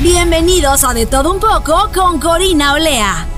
Bienvenidos a De Todo Un poco con Corina Olea.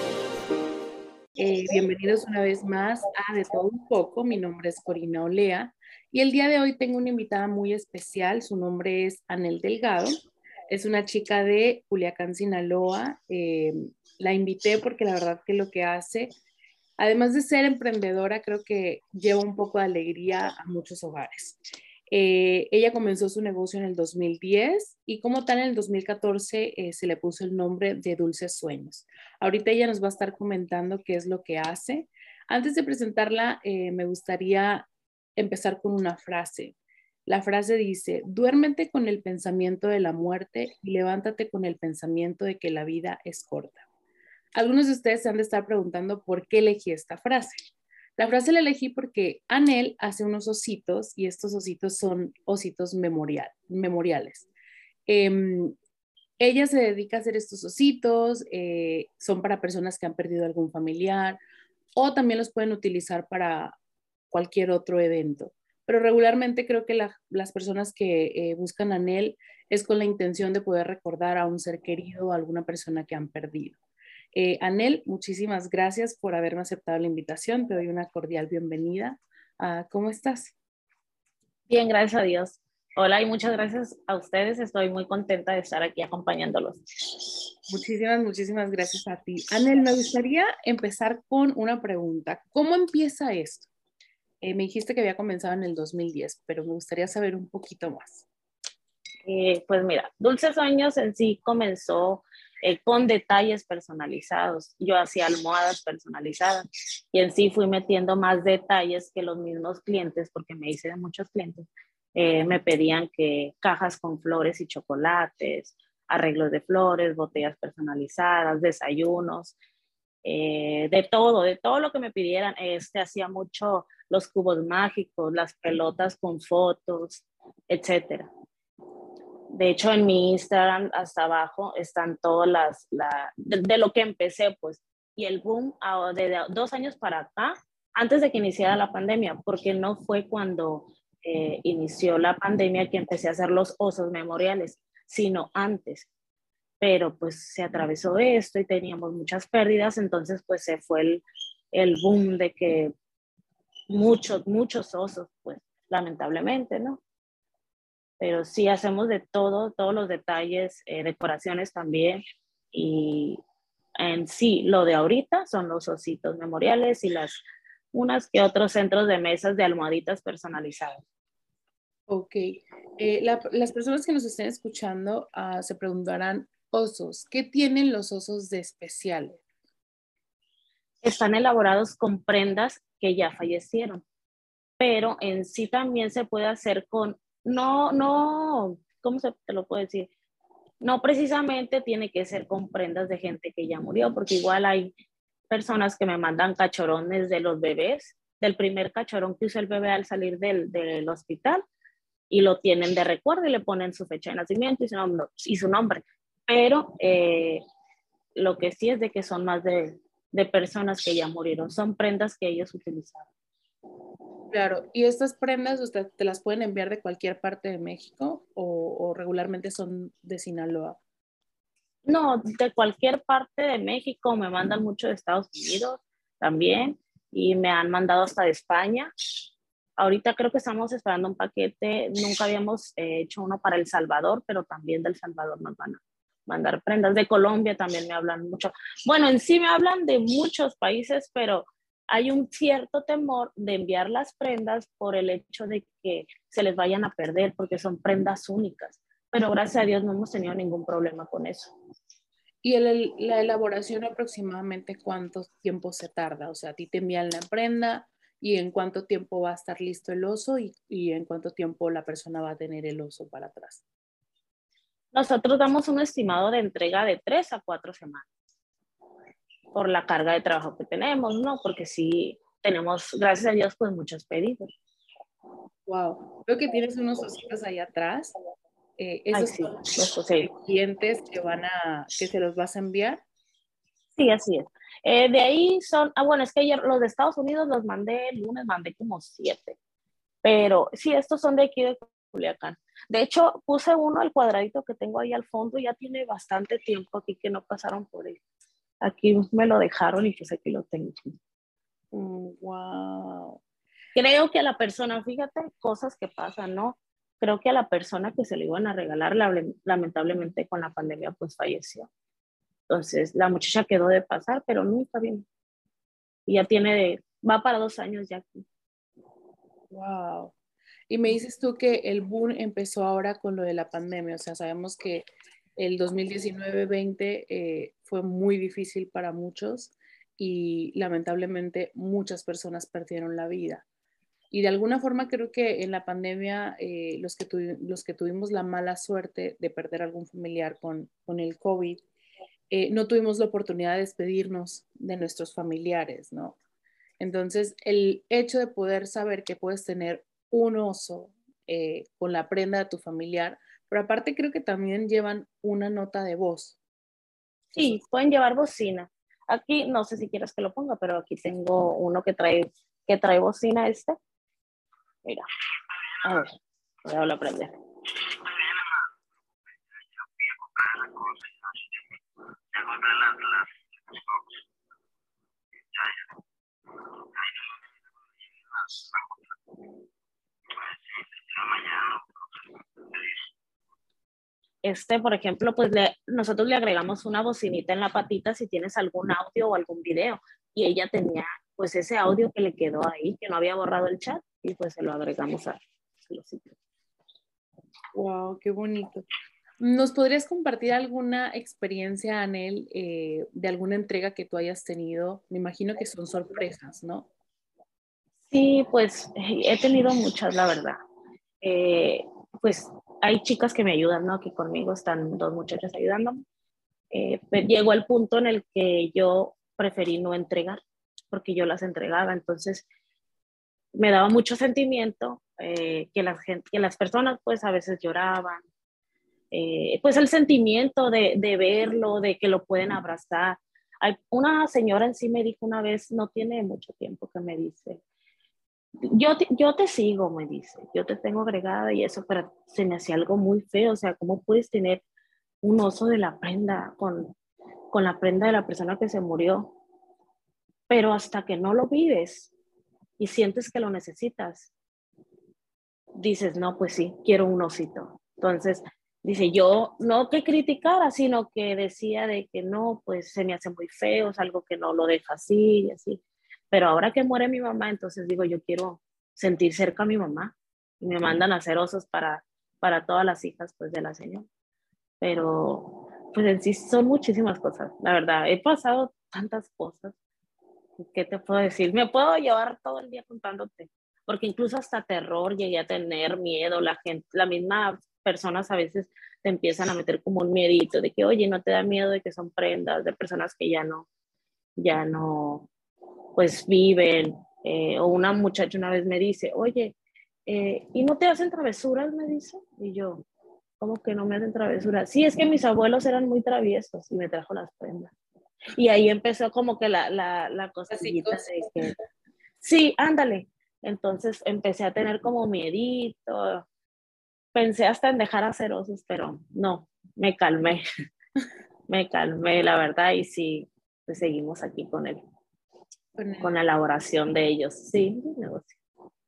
Eh, bienvenidos una vez más a De todo un poco. Mi nombre es Corina Olea y el día de hoy tengo una invitada muy especial. Su nombre es Anel Delgado. Es una chica de Culiacán, Sinaloa. Eh, la invité porque la verdad que lo que hace, además de ser emprendedora, creo que lleva un poco de alegría a muchos hogares. Eh, ella comenzó su negocio en el 2010 y como tal en el 2014 eh, se le puso el nombre de Dulces Sueños. Ahorita ella nos va a estar comentando qué es lo que hace. Antes de presentarla, me gustaría empezar con una frase. La frase dice, duérmete con el pensamiento de la muerte y levántate con el pensamiento de que la vida es corta. Algunos de ustedes se han de estar preguntando por qué elegí esta frase. La frase la elegí porque Anel hace unos ositos y estos ositos son ositos memorial, memoriales. Em, ella se dedica a hacer estos ositos, eh, son para personas que han perdido algún familiar o también los pueden utilizar para cualquier otro evento pero regularmente creo que las personas que eh, buscan a NEL es con la intención de poder recordar a un ser querido o a alguna persona que han perdido. Eh, Anel, muchísimas gracias por haberme aceptado la invitación. Te doy una cordial bienvenida. Ah, ¿Cómo estás? Bien, gracias a Dios. Hola y muchas gracias a ustedes. Estoy muy contenta de estar aquí acompañándolos. Muchísimas, muchísimas gracias a ti. Anel, me gustaría empezar con una pregunta. ¿Cómo empieza esto? Eh, me dijiste que había comenzado en el 2010, pero me gustaría saber un poquito más. Eh, pues mira, Dulces Sueños en sí comenzó eh, con detalles personalizados. Yo hacía almohadas personalizadas y en sí fui metiendo más detalles que los mismos clientes, porque me hice de muchos clientes. Me pedían que cajas con flores y chocolates, arreglos de flores, botellas personalizadas, desayunos, de todo, de todo lo que me pidieran. Este hacía mucho los cubos mágicos, las pelotas con fotos, etcétera. De hecho, en mi Instagram hasta abajo están todas las, de, lo que empecé, pues, y el boom de dos años para acá, antes de que iniciara la pandemia, porque no fue cuando eh, inició la pandemia que empecé a hacer los osos memoriales, sino antes. Pero pues se atravesó esto y teníamos muchas pérdidas, entonces pues se fue el, el boom de que muchos, muchos osos, pues lamentablemente, ¿no? Pero sí hacemos de todo, todos los detalles, eh, decoraciones también. Y en sí, lo de ahorita son los ositos memoriales y las unas que otros centros de mesas de almohaditas personalizadas. Ok. Eh, las personas que nos estén escuchando ah, se preguntarán, osos, ¿qué tienen los osos de especiales? Están elaborados con prendas que ya fallecieron. Pero en sí también se puede hacer con, no, no, ¿cómo se te lo puedo decir? No precisamente tiene que ser con prendas de gente que ya murió, porque igual hay personas que me mandan cachorones de los bebés, del primer cachorón que usó el bebé al salir del, del hospital, y lo tienen de recuerdo y le ponen su fecha de nacimiento y su nombre. Y su nombre. Pero eh, lo que sí es de que son más de de personas que ya murieron. Son prendas que ellos utilizaron. Claro, ¿y estas prendas usted te las pueden enviar de cualquier parte de México o, regularmente son de Sinaloa? No, de cualquier parte de México, me mandan mucho de Estados Unidos también y me han mandado hasta de España. Ahorita creo que estamos esperando un paquete, nunca habíamos eh, hecho uno para El Salvador, pero también del Salvador nos van a mandar prendas. De Colombia también me hablan mucho. Bueno, en sí me hablan de muchos países, pero hay un cierto temor de enviar las prendas por el hecho de que se les vayan a perder porque son prendas únicas. Pero gracias a Dios no hemos tenido ningún problema con eso. ¿Y el, la elaboración aproximadamente cuánto tiempo se tarda? O sea, a ti te envían la prenda y en cuánto tiempo va a estar listo el oso y, y en cuánto tiempo la persona va a tener el oso para atrás. Nosotros damos un estimado de entrega de tres a cuatro semanas por la carga de trabajo que tenemos, ¿no? Porque sí tenemos, gracias a Dios, pues muchos pedidos. Wow, veo que tienes unos ositos ahí atrás. Eh, esos sí, son clientes que van a, que se los vas a enviar. Sí, así es. Eh, de ahí son, ah, bueno, es que ayer los de Estados Unidos los mandé el lunes, mandé como siete. Pero sí, estos son de aquí de Culiacán. De hecho, puse uno, el cuadradito que tengo ahí al fondo, ya tiene bastante tiempo aquí que no pasaron por él. Aquí me lo dejaron y pues aquí lo tengo. wow. Mm, Creo que a la persona, fíjate, cosas que pasan, ¿no? Creo que a la persona que se le iban a regalar, lamentablemente con la pandemia, pues falleció. Entonces, la muchacha quedó de pasar, pero nunca bien. Y ya tiene, va para dos años ya aquí. Wow. Y me dices tú que el boom empezó ahora con lo de la pandemia, o sea, sabemos que el 2019-20 eh, fue muy difícil para muchos y lamentablemente muchas personas perdieron la vida. Y de alguna forma creo que en la pandemia eh, los, que los que tuvimos la mala suerte de perder algún familiar con, con el COVID, eh, no tuvimos la oportunidad de despedirnos de nuestros familiares, ¿no? Entonces, el hecho de poder saber que puedes tener un oso eh, con la prenda de tu familiar, pero aparte creo que también llevan una nota de voz. Sí, pueden llevar bocina. Aquí, no sé si quieres que lo ponga, pero aquí tengo uno que trae, que trae bocina este. Mira, a ver, a aprender. Este, por ejemplo, pues le, nosotros le agregamos una bocinita en la patita si tienes algún audio o algún video. Y ella tenía pues ese audio que le quedó ahí, que no había borrado el chat, y pues se lo agregamos a, los sitios. Wow, qué bonito. ¿Nos podrías compartir alguna experiencia, Anel, eh, de alguna entrega que tú hayas tenido? Me imagino que son sorpresas, ¿no? Sí, pues he tenido muchas, la verdad. Eh, pues hay chicas que me ayudan, ¿no? Aquí conmigo están dos muchachas ayudándome. Eh, pero llegó el punto en el que yo preferí no entregar, porque yo las entregaba. Entonces, me daba mucho sentimiento eh, que, las que las personas pues a veces lloraban. Eh, pues el sentimiento de, de, verlo, de que lo pueden abrazar. Una señora en sí me dijo una vez, no tiene mucho tiempo que me dice, yo te, yo te sigo, me dice, yo te tengo agregada y eso, pero se me hacía algo muy feo, o sea, ¿cómo puedes tener un oso de la prenda con, con la prenda de la persona que se murió? Pero hasta que no lo vives, y sientes que lo necesitas, dices, no, pues sí, quiero un osito. Entonces, dice, yo no que criticara, sino que decía de que no, pues se me hace muy feo, es algo que no lo deja así y así. Pero ahora que muere mi mamá, entonces digo, yo quiero sentir cerca a mi mamá y me mandan a hacer osos para, para todas las hijas pues de la señora. Pero pues en sí son muchísimas cosas, la verdad, he pasado tantas cosas ¿qué te puedo decir? Me puedo llevar todo el día contándote, porque incluso hasta terror llegué a tener miedo, la gente, las mismas personas a veces te empiezan a meter como un miedito de que, oye, no te da miedo de que son prendas de personas que ya no, ya no, pues viven. Eh, o una muchacha una vez me dice, oye, eh, ¿y no te hacen travesuras? Me dice. Y yo, ¿cómo que no me hacen travesuras? Sí, es que mis abuelos eran muy traviesos y me trajo las prendas. Y ahí empezó como que la, la, la cosita de que, sí, ándale. Entonces empecé a tener como miedito. Pensé hasta en dejar hacer osos, pero no, me calmé. me calmé, la verdad, y sí, pues seguimos aquí con él. Con, la elaboración de ellos. Sí, negocio.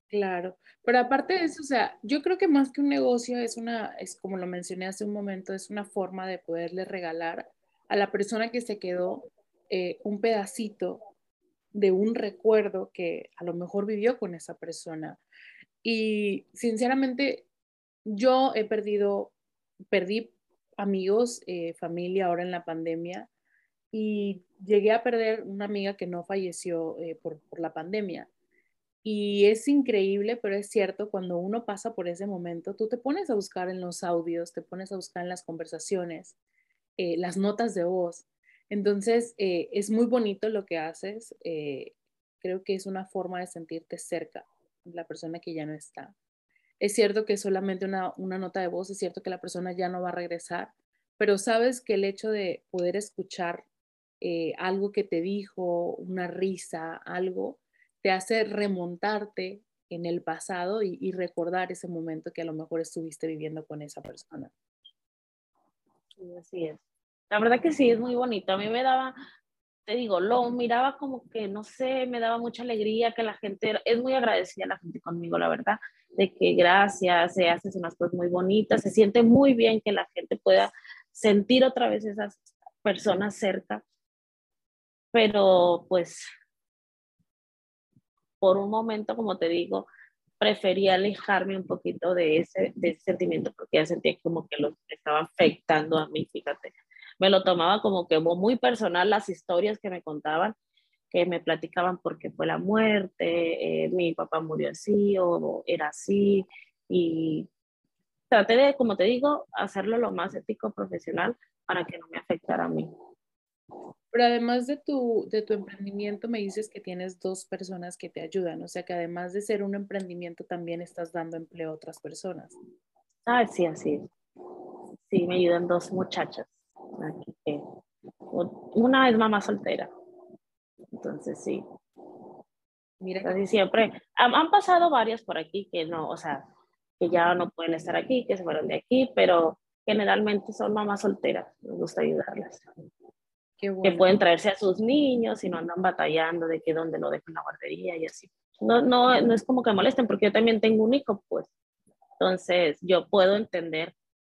Claro, pero aparte de eso, o sea, yo creo que más que un negocio es una, es como lo mencioné hace un momento, es una forma de poderle regalar a la persona que se quedó eh, un pedacito de un recuerdo que a lo mejor vivió con esa persona. Y sinceramente, yo he perdido, perdí amigos, eh, familia ahora en la pandemia y llegué a perder una amiga que no falleció eh, por, por, la pandemia. Y es increíble, pero es cierto, cuando uno pasa por ese momento, tú te pones a buscar en los audios, te pones a buscar en las conversaciones, eh, las notas de voz. Entonces, eh, es muy bonito lo que haces. Eh, creo que es una forma de sentirte cerca de la persona que ya no está. Es cierto que solamente una, una nota de voz, es cierto que la persona ya no va a regresar, pero sabes que el hecho de poder escuchar algo que te dijo, una risa, algo, te hace remontarte en el pasado y, recordar ese momento que a lo mejor estuviste viviendo con esa persona. Sí, así es. La verdad que sí, es muy bonito. A mí me daba, te digo, lo miraba como que, no sé, me daba mucha alegría que la gente, es muy agradecida la gente conmigo, la verdad, de que gracias, se hacen unas cosas muy bonitas, se siente muy bien que la gente pueda sentir otra vez esas personas cerca. Pero pues por un momento, como te digo, preferí alejarme un poquito de ese, de ese sentimiento porque ya sentía como que lo estaba afectando a mí, fíjate. Me lo tomaba como que muy personal las historias que me contaban, que me platicaban porque fue la muerte, eh, mi papá murió así o era así y traté de, como te digo, hacerlo lo más ético, profesional para que no me afectara a mí. Pero además de tu, de tu emprendimiento, me dices que tienes dos personas que te ayudan, o sea que además de ser un emprendimiento, también estás dando empleo a otras personas. Ah, sí, así. Sí, me ayudan dos muchachas. una es mamá soltera. Entonces, sí. Mira. Casi siempre. Han, han pasado varias por aquí que no, o sea, que ya no pueden estar aquí, que se fueron de aquí, pero generalmente son mamás solteras. Me gusta ayudarlas que pueden traerse a sus niños y no andan batallando de que dónde lo dejan la guardería y así. No, no, no es como que molesten, porque yo también tengo un hijo, pues. Entonces, yo puedo entender,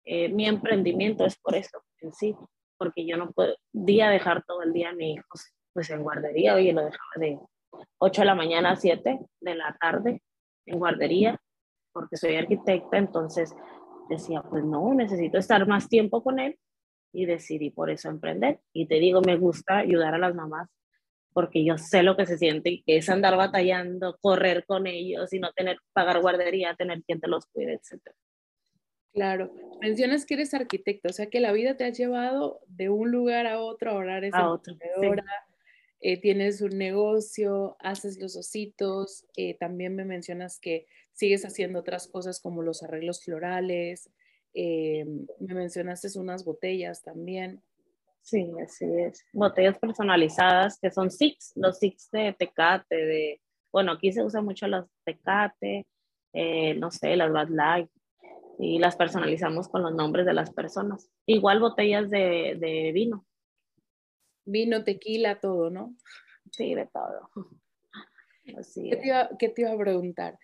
eh, mi emprendimiento es por eso, en sí, porque yo no puedo día dejar todo el día a mi hijo pues en guardería, oye, lo dejaba de 8 de la mañana a 7 de la tarde en guardería, porque soy arquitecta, entonces decía, pues no, necesito estar más tiempo con él y decidí por eso emprender. Y te digo, me gusta ayudar a las mamás porque yo sé lo que se siente que es andar batallando, correr con ellos y no tener pagar guardería, tener quien te los cuide, etc. Claro, mencionas que eres arquitecto, o sea que la vida te ha llevado de un lugar a otro, ahora eres a otro, eh, tienes un negocio, haces los ositos, eh, también me mencionas que sigues haciendo otras cosas como los arreglos florales, eh, me mencionaste unas botellas también. Sí, así es. Botellas personalizadas que son six, los six de Tecate, de, bueno, aquí se usa mucho los Tecate, eh, no sé, las Bad Light, y las personalizamos con los nombres de las personas. Igual botellas de, de vino. Vino, tequila, todo, ¿no? Sí, de todo. Así ¿Qué, te iba, ¿Qué, te iba, a preguntar?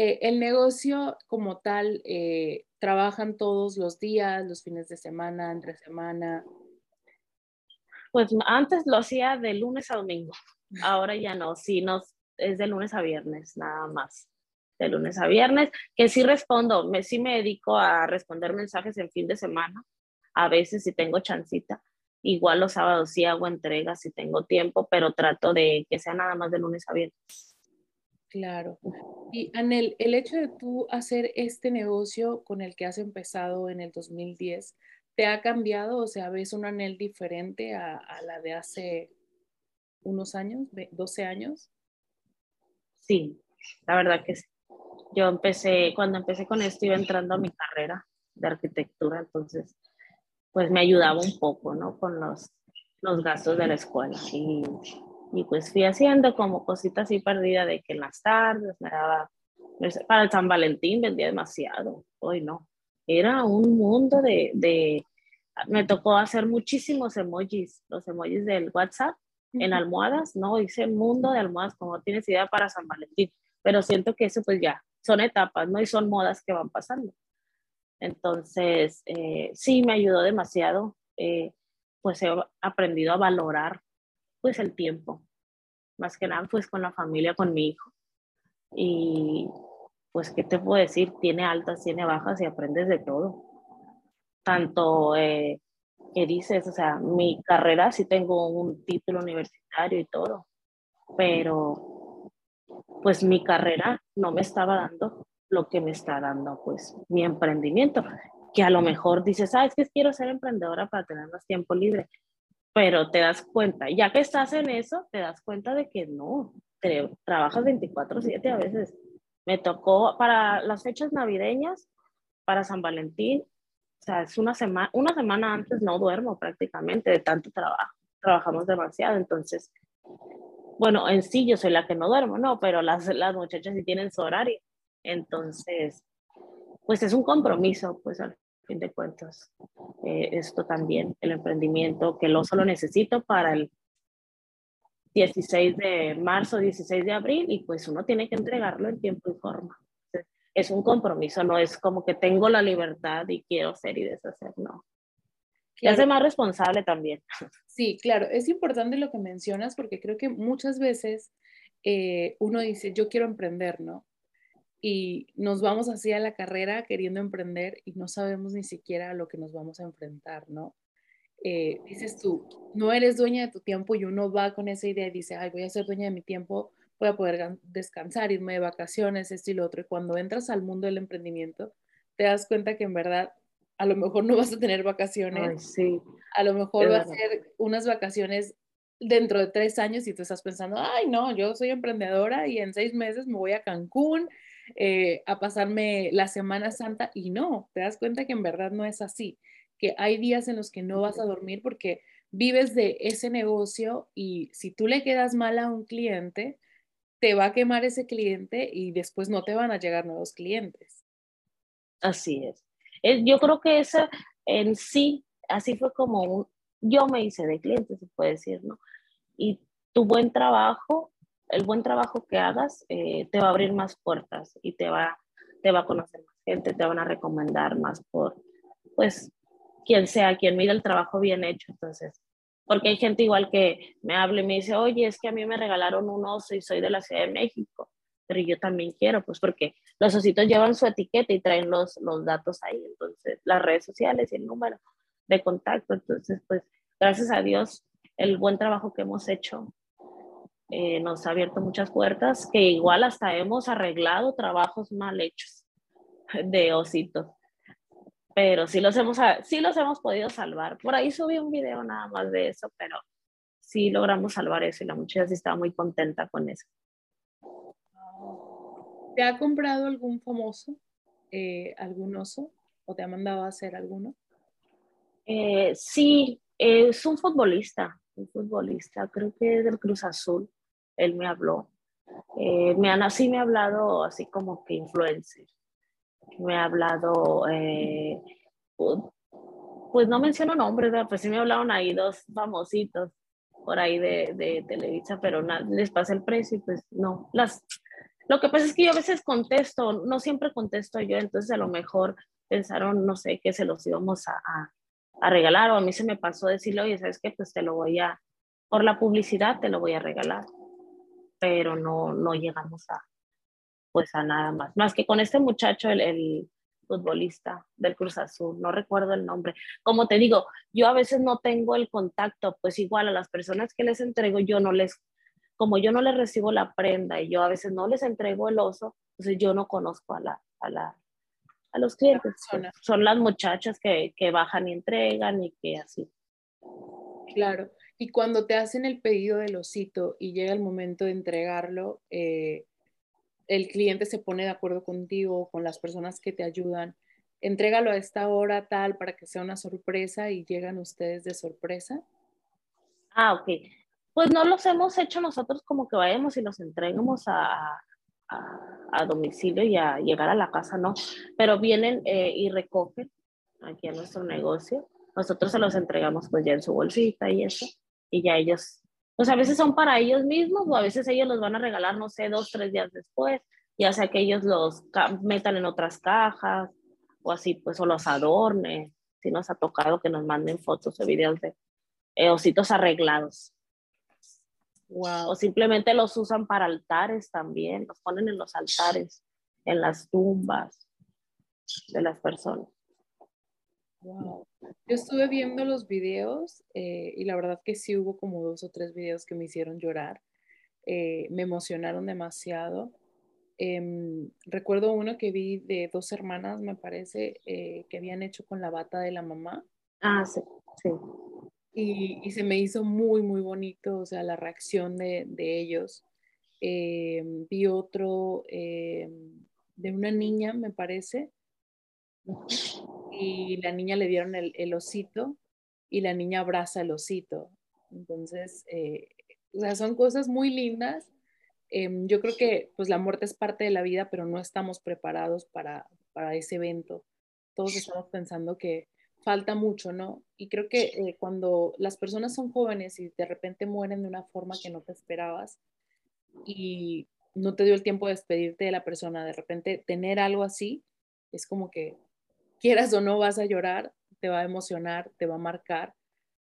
Eh, el negocio como tal, eh, ¿trabajan todos los días, los fines de semana, entre semana? Pues antes lo hacía de lunes a domingo, ahora ya no, sí, no, es de lunes a viernes, nada más. De lunes a viernes, que sí respondo, me, sí me dedico a responder mensajes en fin de semana, a veces si tengo chancita, igual los sábados sí hago entregas si tengo tiempo, pero trato de que sea nada más de lunes a viernes. Claro. Y Anel, el hecho de tú hacer este negocio con el que has empezado en el 2010, ¿te ha cambiado? O sea, ¿ves un Anel diferente a, la de hace unos años, 12 años? Sí, la verdad que sí. Yo empecé, cuando empecé con esto, iba entrando a mi carrera de arquitectura, entonces, pues me ayudaba un poco, ¿no? Con los, los gastos de la escuela. Y y pues fui haciendo como cositas así perdida de que en las tardes me daba, para el San Valentín vendía demasiado, hoy no. Era un mundo de, de, me tocó hacer muchísimos emojis, los emojis del WhatsApp en almohadas, no, hice un mundo de almohadas como tienes idea para San Valentín, pero siento que eso pues ya, son etapas, ¿no? Y son modas que van pasando. Entonces, eh, sí, me ayudó demasiado, eh, pues he aprendido a valorar pues el tiempo, más que nada pues con la familia, con mi hijo. Y pues, ¿qué te puedo decir? Tiene altas, tiene bajas y aprendes de todo. Tanto, eh, ¿qué dices? O sea, mi carrera sí tengo un título universitario y todo, pero pues mi carrera no me estaba dando lo que me está dando pues mi emprendimiento, que a lo mejor dices, ah, es que quiero ser emprendedora para tener más tiempo libre, pero te das cuenta, ya que estás en eso, te das cuenta de que no, te, trabajas 24/7 a veces. Me tocó para las fechas navideñas, para San Valentín, o sea, es una semana, una semana antes no duermo prácticamente de tanto trabajo, trabajamos demasiado, entonces, bueno, en sí yo soy la que no duermo, no, pero las, las muchachas sí tienen su horario, entonces, pues es un compromiso, pues al fin de cuentas, eh, esto también, el emprendimiento, que lo solo necesito para el 16 de marzo, 16 de abril, y pues uno tiene que entregarlo en tiempo y forma. Es un compromiso, no es como que tengo la libertad y quiero ser y deshacer, no. Y hace más responsable también. Sí, claro, es importante lo que mencionas porque creo que muchas veces eh, uno dice, yo quiero emprender, ¿no? Y nos vamos así a la carrera queriendo emprender y no sabemos ni siquiera a lo que nos vamos a enfrentar, ¿no? Eh, dices tú, no eres dueña de tu tiempo y uno va con esa idea y dice, ay, voy a ser dueña de mi tiempo, voy a poder descansar, irme de vacaciones, esto y lo otro. Y cuando entras al mundo del emprendimiento, te das cuenta que en verdad a lo mejor no vas a tener vacaciones. sí. A lo mejor va a ser unas vacaciones dentro de tres años y tú estás pensando, ay, no, yo soy emprendedora y en seis meses me voy a Cancún eh, a pasarme la Semana Santa y no, te das cuenta que en verdad no es así, que hay días en los que no vas a dormir porque vives de ese negocio y si tú le quedas mal a un cliente, te va a quemar ese cliente y después no te van a llegar nuevos clientes. Así es. Yo creo que esa en sí, así fue como un, yo me hice de cliente, se puede decir, ¿no? Y tu buen trabajo el buen trabajo que hagas eh, te va a abrir más puertas y te va, te va a conocer más gente, te van a recomendar más por, pues, quien sea, quien mire el trabajo bien hecho. Entonces, porque hay gente igual que me habla y me dice, oye, es que a mí me regalaron un oso y soy de la Ciudad de México, pero yo también quiero, pues porque los ositos llevan su etiqueta y traen los, los datos ahí, entonces, las redes sociales y el número de contacto. Entonces, pues, gracias a Dios, el buen trabajo que hemos hecho eh, nos ha abierto muchas puertas, que igual hasta hemos arreglado trabajos mal hechos de ositos. Pero sí los hemos, sí los hemos podido salvar. Por ahí subí un video nada más de eso, pero sí logramos salvar eso y la muchacha sí estaba muy contenta con eso. ¿Te ha comprado algún famoso, eh, algún oso? ¿O te ha mandado a hacer alguno? Eh, sí, es un futbolista, un futbolista, creo que es del Cruz Azul él me habló. Eh, me han así me ha hablado así como que influencer. Me ha hablado, eh, pues no menciono nombres, pues sí me hablaron ahí dos famositos por ahí de, de Televisa, pero les pasa el precio y pues no. Las, lo que pasa es que yo a veces contesto, no siempre contesto yo, entonces a lo mejor pensaron, no sé, que se los íbamos a, a, a regalar o a mí se me pasó decirle, oye, ¿sabes qué? Pues te lo voy a, por la publicidad te lo voy a regalar pero no, no llegamos a, pues a nada más. Más que con este muchacho, el, el futbolista del Cruz Azul, no recuerdo el nombre. Como te digo, yo a veces no tengo el contacto, pues igual a las personas que les entrego, yo no les, como yo no les recibo la prenda y yo a veces no les entrego el oso, entonces yo no conozco a la, a la, a los clientes. Son las muchachas que, que bajan y entregan y que así. Claro. Y cuando te hacen el pedido del osito y llega el momento de entregarlo, eh, el cliente se pone de acuerdo contigo, con las personas que te ayudan. Entrégalo a esta hora tal para que sea una sorpresa y llegan ustedes de sorpresa. Ah, ok. Pues no los hemos hecho nosotros como que vayamos y los entreguemos a, a, domicilio y a llegar a la casa, no. Pero vienen eh, y recogen aquí a nuestro negocio. Nosotros se los entregamos pues ya en su bolsita y eso y ya ellos, pues a veces son para ellos mismos o a veces ellos los van a regalar, no sé, dos, tres días después, ya sea que ellos los metan en otras cajas o así, pues o los adornen. Si nos ha tocado que nos manden fotos o videos de eh, ositos arreglados. O simplemente los usan para altares también, los ponen en los altares, en las tumbas de las personas. Wow. Yo estuve viendo los videos eh, y la verdad que sí hubo como dos o tres videos que me hicieron llorar. eh, me emocionaron demasiado. Em, recuerdo uno que vi de dos hermanas, me parece, eh, que habían hecho con la bata de la mamá. Ah, sí, sí. Y, se me hizo muy, muy bonito, o sea, la reacción de, de ellos. Em, vi otro em, de una niña, me parece, y la niña le dieron el, el osito y la niña abraza el osito. Entonces, eh, o sea, son cosas muy lindas. Em, yo creo que pues la muerte es parte de la vida, pero no estamos preparados para, para ese evento. Todos estamos pensando que falta mucho, ¿no? Y creo que eh, cuando las personas son jóvenes y de repente mueren de una forma que no te esperabas y no te dio el tiempo de despedirte de la persona, de repente tener algo así, es como que quieras o no vas a llorar, te va a emocionar, te va a marcar.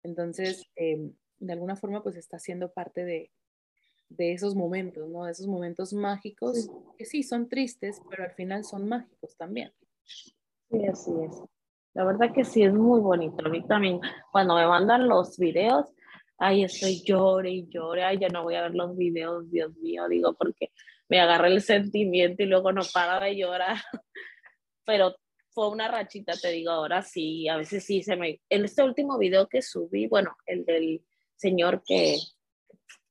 Entonces, em, de alguna forma, pues está siendo parte de, de esos momentos, ¿no? De esos momentos mágicos, que sí, son tristes, pero al final son mágicos también. Sí, así es. La verdad que sí, es muy bonito. A mí también, cuando me mandan los videos, ay, estoy llore y llore, ay, ya no voy a ver los videos, Dios mío, digo, porque me agarra el sentimiento y luego no para de llorar. Pero fue una rachita, te digo, ahora sí, a veces sí se me... En este último video que subí, bueno, el del señor que,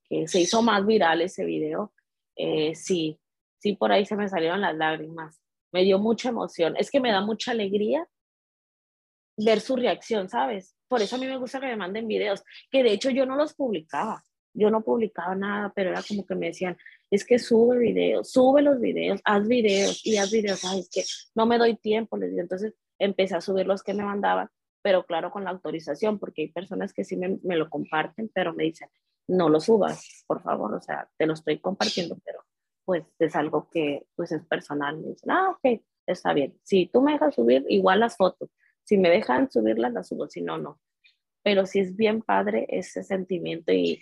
que se hizo más viral ese video, eh, sí, sí, por ahí se me salieron las lágrimas. Me dio mucha emoción. Es que me da mucha alegría ver su reacción, ¿sabes? Por eso a mí me gusta que me manden videos, que de hecho yo no los publicaba. Yo no publicaba nada, pero era como que me decían, es que sube videos, sube los videos, haz videos y haz videos. Ay, es que no me doy tiempo, les digo. Entonces empecé a subir los que me mandaban, pero claro, con la autorización, porque hay personas que sí me, me lo comparten, pero me dicen, no lo subas, por favor, o sea, te lo estoy compartiendo, pero pues es algo que pues es personal. Me dicen, ah, ok, está bien. Si tú me dejas subir, igual las fotos. Si me dejan subirlas, las subo, si no, no. Pero sí es bien padre ese sentimiento y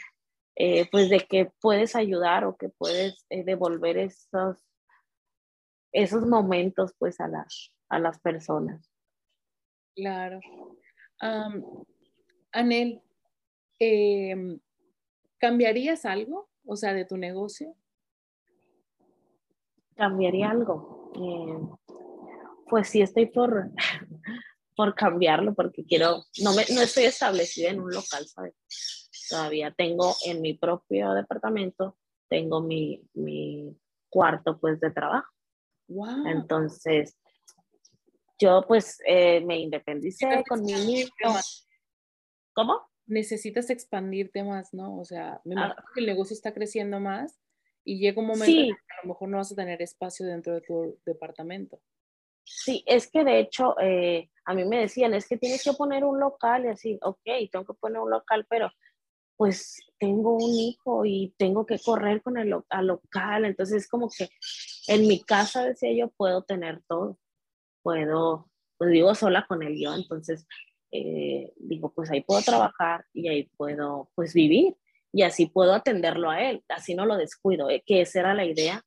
eh, pues de que puedes ayudar o que puedes eh, devolver esos, esos momentos pues a las, a las personas. Claro. Anel, em, ¿cambiarías algo, o sea, de tu negocio? ¿Cambiaría algo? Eh, pues sí estoy por, por cambiarlo porque quiero, no, me, no estoy establecida en un local, ¿sabes? Todavía tengo en mi propio departamento, tengo mi, mi cuarto pues de trabajo. Wow. Entonces, yo pues eh, me independicé con mi niño. ¿Cómo? Necesitas expandirte más, ¿no? O sea, me ah. imagino que el negocio está creciendo más y llega un momento en que a lo mejor no vas a tener espacio dentro de tu departamento. Sí, es que de hecho eh, a mí me decían, es que tienes que poner un local y así, ok, tengo que poner un local, pero pues tengo un hijo y tengo que correr con el local, entonces es como que en mi casa, decía yo, puedo tener todo, puedo, pues vivo sola con él yo, entonces eh, digo, pues ahí puedo trabajar y ahí puedo pues vivir y así puedo atenderlo a él, así no lo descuido, eh, que esa era la idea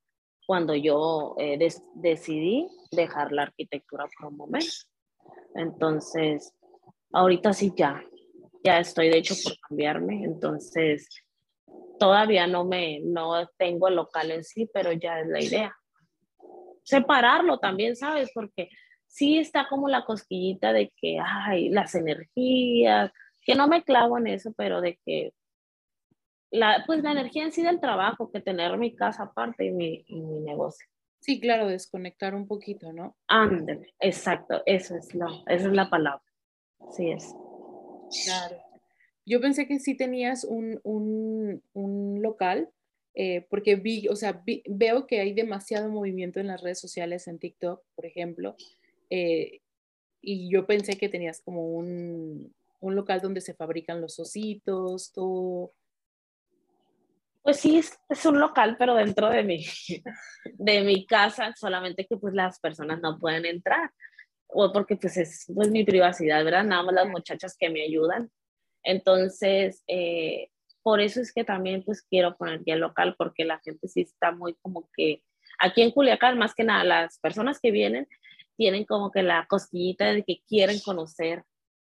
cuando yo eh, decidí dejar la arquitectura por un momento. Entonces, ahorita sí ya, ya estoy de hecho por cambiarme, entonces todavía no me, no tengo el local en sí, pero ya es la idea. Separarlo también, ¿sabes? Porque sí está como la cosquillita de que, ay, las energías, que no me clavo en eso, pero de que, la, pues la energía en sí del trabajo, que tener mi casa aparte y mi, mi negocio. Sí, claro, desconectar un poquito, ¿no? Ándale, exacto, eso es, la, esa es la palabra. Sí es. Claro. Yo pensé que sí tenías un, local, eh, porque vi, o sea, veo que hay demasiado movimiento en las redes sociales, en TikTok, por ejemplo, eh, y yo pensé que tenías como un, local donde se fabrican los ositos, todo. Pues sí, es, un local, pero dentro de mi, de mi casa, solamente que pues las personas no pueden entrar o porque pues es pues, mi privacidad, ¿verdad? Nada más las muchachas que me ayudan. Entonces, eh, por eso es que también pues quiero poner ya local, porque la gente sí está muy como que, aquí en Culiacán, más que nada, las personas que vienen tienen como que la cosquillita de que quieren conocer.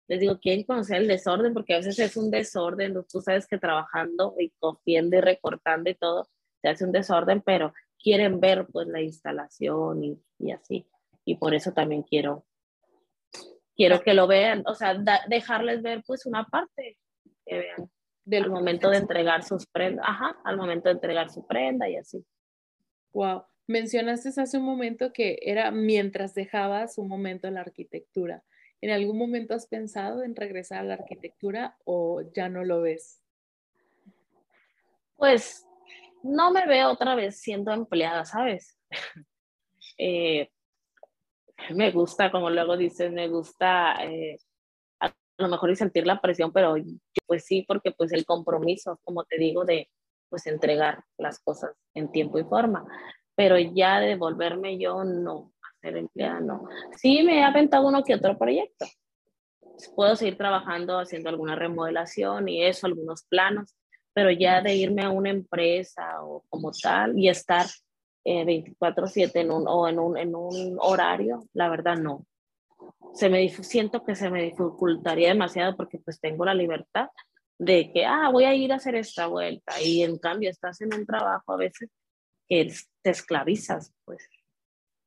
Les digo, quieren conocer el desorden, porque a veces es un desorden, tú sabes que trabajando y cogiendo y recortando y todo, se hace un desorden, pero quieren ver pues la instalación y, y así. Y por eso también quiero, quiero que lo vean, o sea, dejarles ver pues una parte, que vean del momento de entregar sus prendas, ajá, al momento de entregar su prenda y así. Wow, mencionaste hace un momento que era mientras dejabas un momento en la arquitectura. ¿En algún momento has pensado en regresar a la arquitectura o ya no lo ves? Pues no me veo otra vez siendo empleada, ¿sabes? Eh, me gusta, como luego dices, me gusta eh, a lo mejor y sentir la presión, pero pues sí, porque pues el compromiso, como te digo, de pues entregar las cosas en tiempo y forma, pero ya de volverme yo no a ser empleada, no. Sí me he aventado uno que otro proyecto. Puedo seguir trabajando haciendo alguna remodelación y eso, algunos planos, pero ya de irme a una empresa o como tal y estar eh, 24/7 en un, o en un, en un horario, la verdad no. Se me, siento que se me dificultaría demasiado porque pues tengo la libertad de que, ah, voy a ir a hacer esta vuelta y en cambio estás en un trabajo a veces que te esclavizas, pues.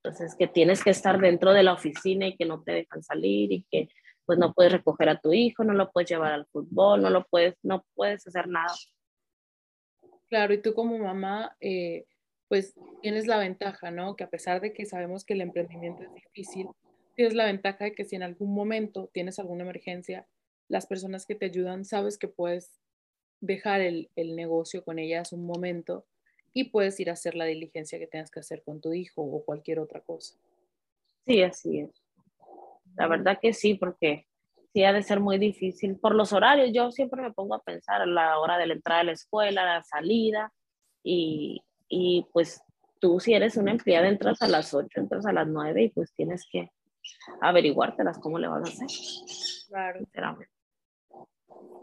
Entonces, que tienes que estar dentro de la oficina y que no te dejan salir y que pues no puedes recoger a tu hijo, no lo puedes llevar al fútbol, no lo puedes, no puedes hacer nada. Claro, y tú como mamá, eh, pues tienes la ventaja, ¿no? Que a pesar de que sabemos que el emprendimiento es difícil, tienes la ventaja de que si en algún momento tienes alguna emergencia, las personas que te ayudan, sabes que puedes dejar el, el negocio con ellas un momento y puedes ir a hacer la diligencia que tengas que hacer con tu hijo o cualquier otra cosa. Sí, así es. La verdad que sí, porque sí ha de ser muy difícil por los horarios. Yo siempre me pongo a pensar a la hora de la entrada a la escuela, la salida, y, y pues tú si eres una empleada entras a las 8, entras a las 9 y pues tienes que averiguártelas cómo le vas a hacer. Claro.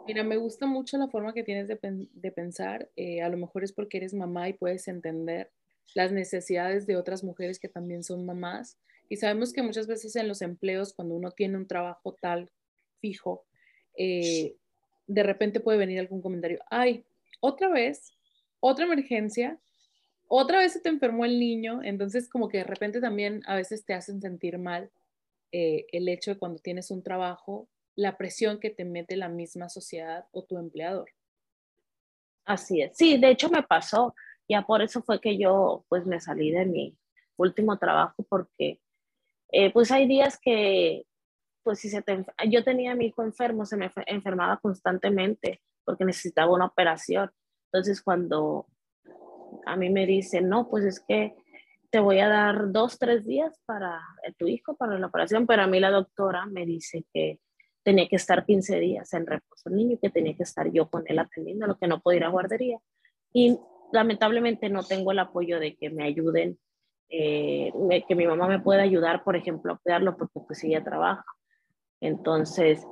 Mira, me gusta mucho la forma que tienes de, de pensar. Eh, a lo mejor es porque eres mamá y puedes entender las necesidades de otras mujeres que también son mamás. Y sabemos que muchas veces en los empleos, cuando uno tiene un trabajo tal fijo, eh, de repente puede venir algún comentario, ay, otra vez, otra emergencia, otra vez se te enfermó el niño, entonces como que de repente también a veces te hacen sentir mal eh, el hecho de cuando tienes un trabajo, la presión que te mete la misma sociedad o tu empleador. Así es, sí, de hecho me pasó, ya por eso fue que yo pues me salí de mi último trabajo porque eh, pues hay días que pues si se te, yo tenía a mi hijo enfermo, se me enfermaba constantemente porque necesitaba una operación. Entonces cuando a mí me dicen, no, pues es que te voy a dar dos, tres días para tu hijo, para la operación, pero a mí la doctora me dice que tenía que estar 15 días en reposo el niño, que tenía que estar yo con él atendiendo, lo que no podía ir a guardería. Y lamentablemente no tengo el apoyo de que me ayuden, eh, que mi mamá me pueda ayudar, por ejemplo, a cuidarlo, porque pues ella trabaja. Entonces,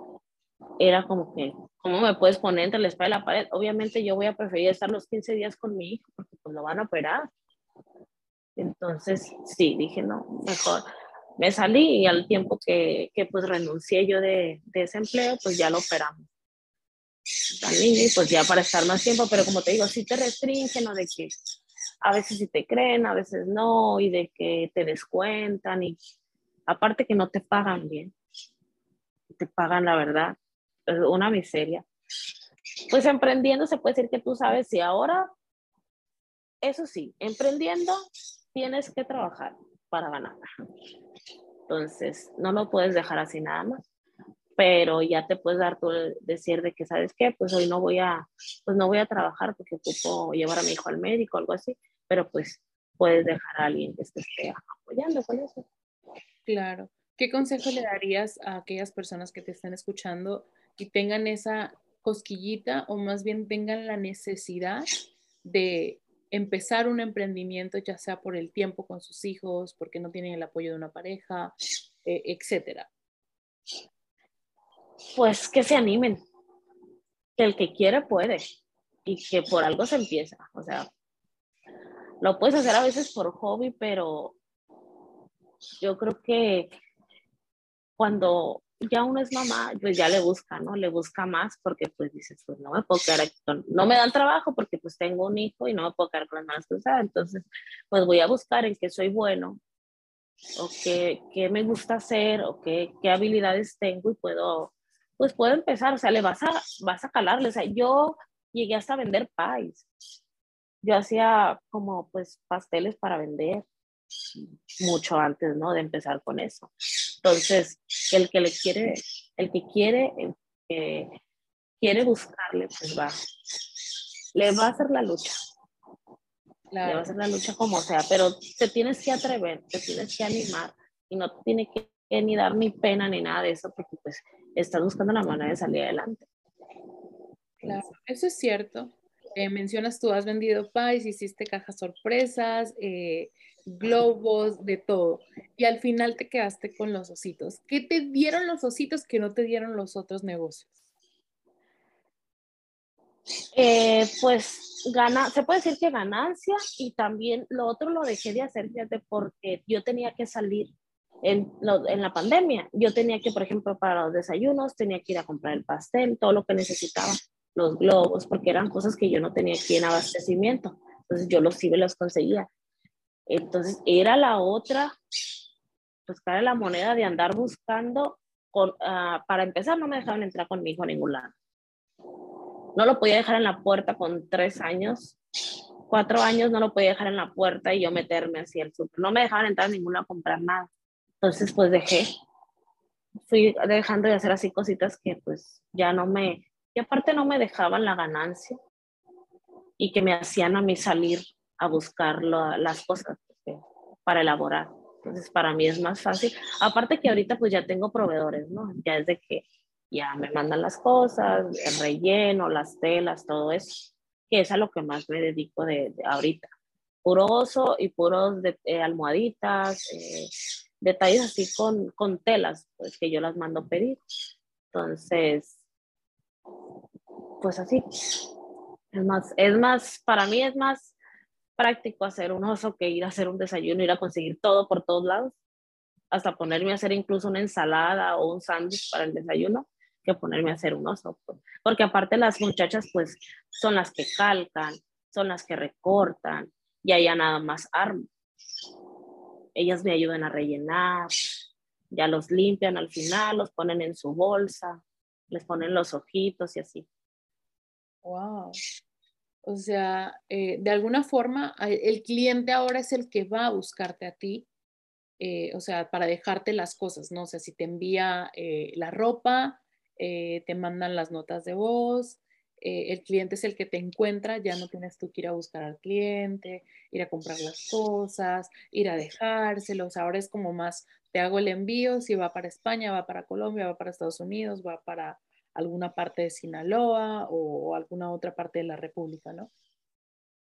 era como que, ¿cómo me puedes poner entre la espalda y la pared? Obviamente yo voy a preferir estar los 15 días con mi hijo porque pues lo van a operar. Entonces, sí, dije, no, mejor. Me salí y al tiempo que, que pues renuncié yo de, de, ese empleo, pues ya lo operamos. y pues ya para estar más tiempo, pero como te digo, sí te restringen o de que a veces sí te creen, a veces no, y de que te descuentan y aparte que no te pagan bien te pagan la verdad, una miseria. Pues emprendiendo se puede decir que tú sabes si ahora, eso sí, emprendiendo tienes que trabajar para ganar. Entonces, no lo puedes dejar así nada más. Pero ya te puedes dar tu decir de que, ¿sabes qué? Pues hoy no voy a, pues no voy a trabajar porque ocupo llevar a mi hijo al médico o algo así. Pero pues puedes dejar a alguien que esté apoyando con eso. Claro. ¿Qué consejo le darías a aquellas personas que te están escuchando y tengan esa cosquillita o más bien tengan la necesidad de empezar un emprendimiento, ya sea por el tiempo con sus hijos, porque no tienen el apoyo de una pareja, eh, etcétera? Pues que se animen, que el que quiere puede y que por algo se empieza. O sea, lo puedes hacer a veces por hobby, pero yo creo que cuando ya uno es mamá, pues ya le busca, ¿no? Le busca más porque pues dices, pues no me puedo quedar aquí no me dan trabajo porque pues tengo un hijo y no me puedo quedar con las manos cruzadas, entonces pues voy a buscar en qué soy bueno o qué, qué me gusta hacer o qué, qué habilidades tengo y puedo, pues puedo empezar, o sea, le vas a, vas a calarle, o sea, yo llegué hasta vender pies, yo hacía como pues pasteles para vender mucho antes, ¿no? De empezar con eso. Entonces, el que le quiere, el que quiere, eh, quiere buscarle, pues va, le va a hacer la lucha. Le va a hacer la lucha como sea, pero te tienes que atrever, te tienes que animar y no tiene que, ni dar ni pena ni nada de eso porque pues estás buscando la manera de salir adelante. Claro, eso es cierto. Eh, mencionas tú, has vendido pies, hiciste cajas sorpresas, eh, globos, de todo. Y al final te quedaste con los ositos. ¿Qué te dieron los ositos que no te dieron los otros negocios? Eh, pues gana, se puede decir que ganancia y también lo otro lo dejé de hacer, fíjate, porque yo tenía que salir en, en, la pandemia. Yo tenía que, por ejemplo, para los desayunos, tenía que ir a comprar el pastel, todo lo que necesitaba, los globos, porque eran cosas que yo no tenía aquí en abastecimiento. Entonces yo los iba y los conseguía. Entonces era la otra, pues cara la moneda de andar buscando, con, uh, para empezar no me dejaban entrar con mi hijo a ningún lado. No lo podía dejar en la puerta con tres años, cuatro años no lo podía dejar en la puerta y yo meterme así al súper. No me dejaban entrar a ningún lado a comprar nada. Entonces pues dejé, fui dejando de hacer así cositas que pues ya no me, y aparte no me dejaban la ganancia y que me hacían a mí salir a buscar las cosas para elaborar. Entonces, para mí es más fácil. Aparte que ahorita pues ya tengo proveedores, ¿no? Ya es de que ya me mandan las cosas, el relleno, las telas, todo eso, que es a lo que más me dedico de, ahorita. Puro oso y puros de, eh, almohaditas, eh, detalles así con, con telas, pues que yo las mando pedir. Entonces, pues así. Es más, es más, para mí es más práctico hacer un oso que ir a hacer un desayuno, ir a conseguir todo por todos lados, hasta ponerme a hacer incluso una ensalada o un sándwich para el desayuno, que ponerme a hacer un oso. Pues. Porque aparte las muchachas pues son las que calcan, son las que recortan, y allá nada más armo. Ellas me ayudan a rellenar, ya los limpian al final, los ponen en su bolsa, les ponen los ojitos y así. Wow. O sea, eh, de alguna forma, el cliente ahora es el que va a buscarte a ti, eh, o sea, para dejarte las cosas, ¿no? O sea, si te envía eh, la ropa, te mandan las notas de voz, el cliente es el que te encuentra, ya no tienes tú que ir a buscar al cliente, ir a comprar las cosas, ir a dejárselos, ahora es como más, te hago el envío, si va para España, va para Colombia, va para Estados Unidos, va para alguna parte de Sinaloa o, alguna otra parte de la República, ¿no?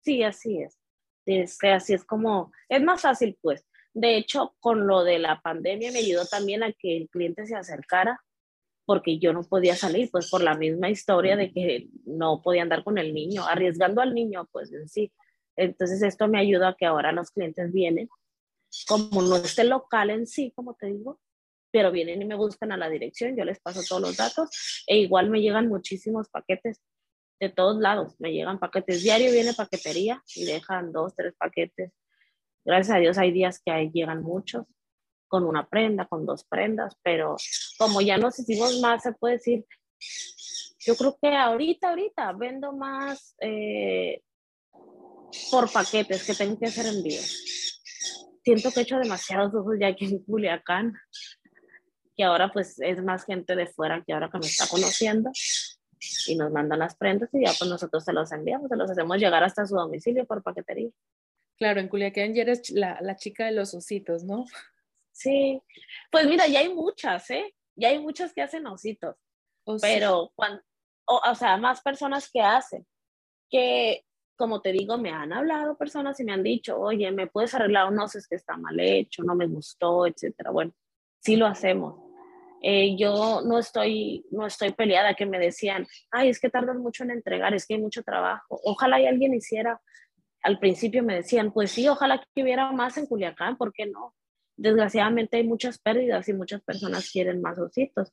Sí, así es. Este, así es como, es más fácil pues. De hecho, con lo de la pandemia me ayudó también a que el cliente se acercara porque yo no podía salir, pues por la misma historia de que no podía andar con el niño, arriesgando al niño, pues en sí. Entonces esto me ayuda a que ahora los clientes vienen, como no esté local en sí, como te digo, pero vienen y me buscan a la dirección, yo les paso todos los datos e igual me llegan muchísimos paquetes de todos lados, me llegan paquetes, diario viene paquetería y dejan dos, tres paquetes. Gracias a Dios hay días que ahí llegan muchos, con una prenda, con dos prendas, pero como ya nos hicimos más, se puede decir, yo creo que ahorita, ahorita vendo más eh, por paquetes que tengo que hacer envíos. Siento que he hecho demasiados ojos ya aquí en Culiacán que ahora pues es más gente de fuera que ahora que me está conociendo y nos mandan las prendas y ya pues nosotros se los enviamos, se los hacemos llegar hasta su domicilio por paquetería. Claro, en Culiacán ya eres la, la chica de los ositos, ¿no? Sí, pues mira, ya hay muchas, ¿eh? Ya hay muchas que hacen ositos, pero cuando, o, o sea, más personas que hacen, que como te digo, me han hablado personas y me han dicho, oye, ¿me puedes arreglar un oso? Es que está mal hecho, no me gustó, etcétera. Bueno, sí lo hacemos. Eh, yo no estoy, no estoy peleada que me decían, ay, es que tardan mucho en entregar, es que hay mucho trabajo. Ojalá y alguien hiciera, al principio me decían, pues sí, ojalá que hubiera más en Culiacán, ¿por qué no? desgraciadamente hay muchas pérdidas y muchas personas quieren más ositos.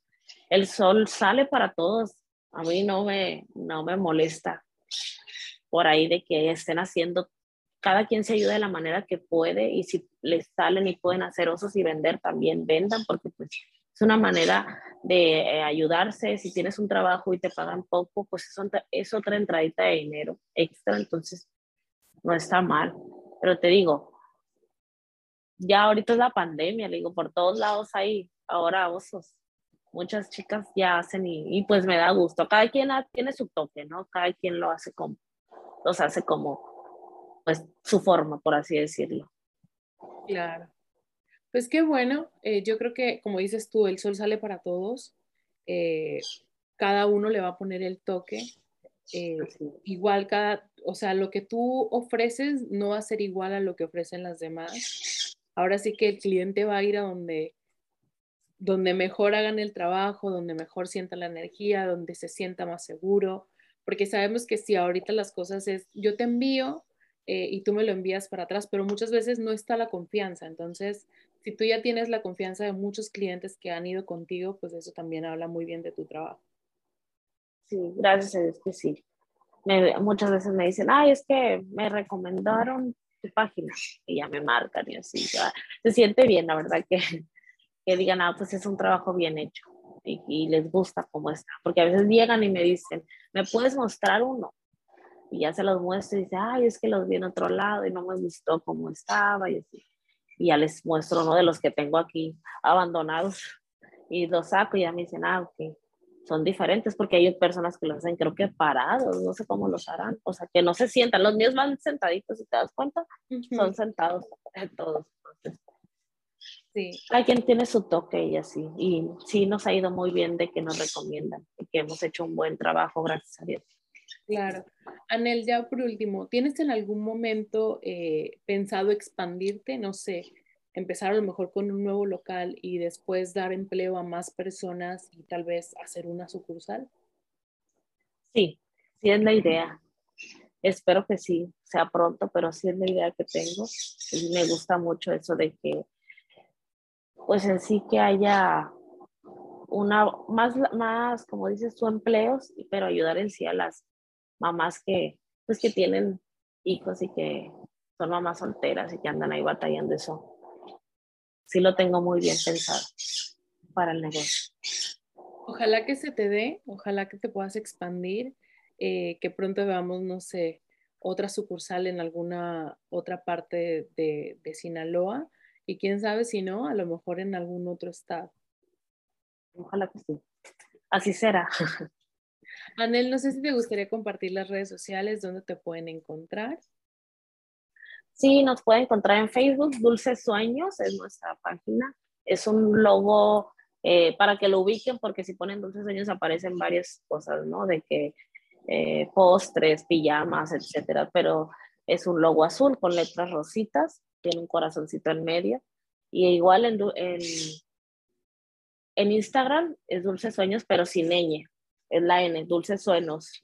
El sol sale para todos. A mí no me, no me molesta por ahí de que estén haciendo, cada quien se ayuda de la manera que puede y si les salen y pueden hacer osos y vender, también vendan porque pues es una manera de eh, ayudarse. Si tienes un trabajo y te pagan poco, pues es, es otra entradita de dinero extra, entonces no está mal. Pero te digo, ya ahorita es la pandemia, le digo, por todos lados hay ahora osos. Muchas chicas ya hacen y, pues me da gusto. Cada quien tiene su toque, ¿no? Cada quien lo hace como, los hace como, pues su forma, por así decirlo. Claro. Pues qué bueno. Eh, yo creo que, como dices tú, el sol sale para todos. Eh, cada uno le va a poner el toque. Eh, igual cada, o sea, lo que tú ofreces no va a ser igual a lo que ofrecen las demás. Ahora sí que el cliente va a ir a donde, donde mejor hagan el trabajo, donde mejor sienta la energía, donde se sienta más seguro, porque sabemos que si ahorita las cosas es, yo te envío eh, y tú me lo envías para atrás, pero muchas veces no está la confianza. Entonces, si tú ya tienes la confianza de muchos clientes que han ido contigo, pues eso también habla muy bien de tu trabajo. Sí, gracias a Dios que sí. muchas veces me dicen, ay, es que me recomendaron tu página y ya me marcan y así. se siente bien, la verdad, que, que digan, ah, pues es un trabajo bien hecho y, y, les gusta cómo está. Porque a veces llegan y me dicen, ¿me puedes mostrar uno? Y ya se los muestro y dice, ay, es que los vi en otro lado y no me gustó cómo estaba y así. Y ya les muestro uno de los que tengo aquí abandonados y los saco y ya me dicen, ah, ok, son diferentes porque hay personas que los hacen creo que parados, no sé cómo los harán, o sea, que no se sientan, los míos van sentaditos, si te das cuenta, son sentados todos. sí. Hay quien tiene su toque y así, y sí nos ha ido muy bien de que nos recomiendan y que hemos hecho un buen trabajo, gracias a Dios. Claro. Anel, ya por último, ¿tienes en algún momento eh, pensado expandirte? No sé, empezar a lo mejor con un nuevo local y después dar empleo a más personas y tal vez hacer una sucursal? Sí, sí es la idea. Espero que sí, sea pronto, pero sí es la idea que tengo. Y me gusta mucho eso de que, pues en sí que haya una, más, más, como dices tú, empleos, pero ayudar en sí a las mamás que, pues que tienen hijos y que son mamás solteras y que andan ahí batallando eso sí lo tengo muy bien pensado para el negocio. Ojalá que se te dé, ojalá que te puedas expandir, eh, que pronto veamos, no sé, otra sucursal en alguna otra parte de, de, Sinaloa y quién sabe si no, a lo mejor en algún otro estado. Ojalá que sí. Así será. Anel, no sé si te gustaría compartir las redes sociales, dónde te pueden encontrar. Sí, nos puede encontrar en Facebook, Dulces Sueños es nuestra página. Es un logo eh, para que lo ubiquen, porque si ponen Dulces Sueños aparecen varias cosas, ¿no? De que eh, postres, pijamas, etcétera, pero es un logo azul con letras rositas, tiene un corazoncito en medio. Y igual en, en, en Instagram es Dulces Sueños, pero sin ñ, es la N, Dulces Sueños.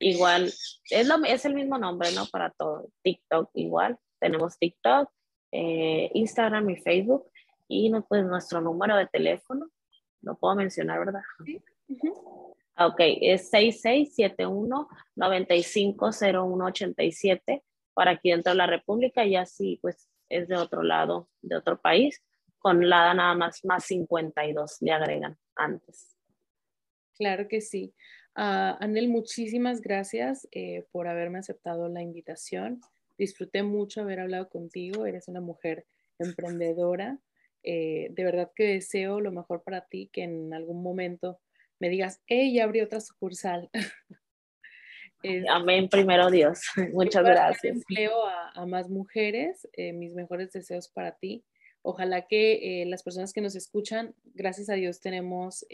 Igual, es, lo, es el mismo nombre, ¿no? Para todo. TikTok igual. Tenemos TikTok, eh, Instagram y Facebook. Y no, pues nuestro número de teléfono, lo puedo mencionar, ¿verdad? Sí. Ok, es 6671-950187 para aquí dentro de la República y así pues es de otro lado, de otro país. Con la nada más, más 52 le agregan antes. Claro que sí. Uh, Anel, muchísimas gracias eh, por haberme aceptado la invitación. Disfruté mucho haber hablado contigo. Eres una mujer emprendedora. Eh, de verdad que deseo lo mejor para ti, que en algún momento me digas, hey, ya abrí otra sucursal. Amén, primero Dios. Muchas gracias. Empleo a, a más mujeres. Eh, mis mejores deseos para ti. Ojalá que las personas que nos escuchan, gracias a Dios tenemos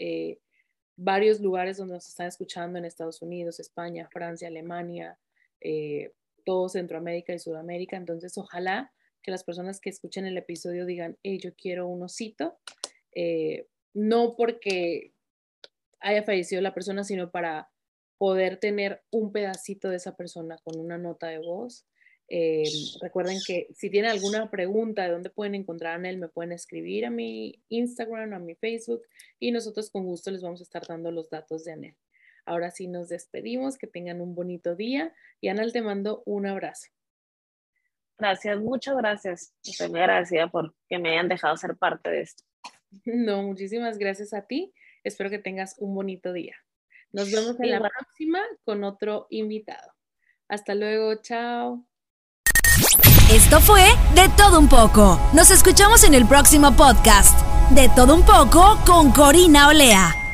varios lugares donde nos están escuchando en Estados Unidos, España, Francia, Alemania, eh, todo Centroamérica y Sudamérica. Entonces, ojalá que las personas que escuchen el episodio digan, hey, yo quiero un osito, eh, no porque haya fallecido la persona, sino para poder tener un pedacito de esa persona con una nota de voz. Eh, recuerden que si tienen alguna pregunta de dónde pueden encontrar a Anel, me pueden escribir a mi Instagram, a mi Facebook y nosotros con gusto les vamos a estar dando los datos de Anel. Ahora sí nos despedimos, que tengan un bonito día y Anel te mando un abrazo. Gracias, muchas gracias. Estoy muy agradecida por que me hayan dejado ser parte de esto. No, muchísimas gracias a ti. Espero que tengas un bonito día. Nos vemos en la próxima con otro invitado. Hasta luego, chao. Esto fue De Todo Un poco. Nos escuchamos en el próximo podcast. De Todo Un poco con Corina Olea.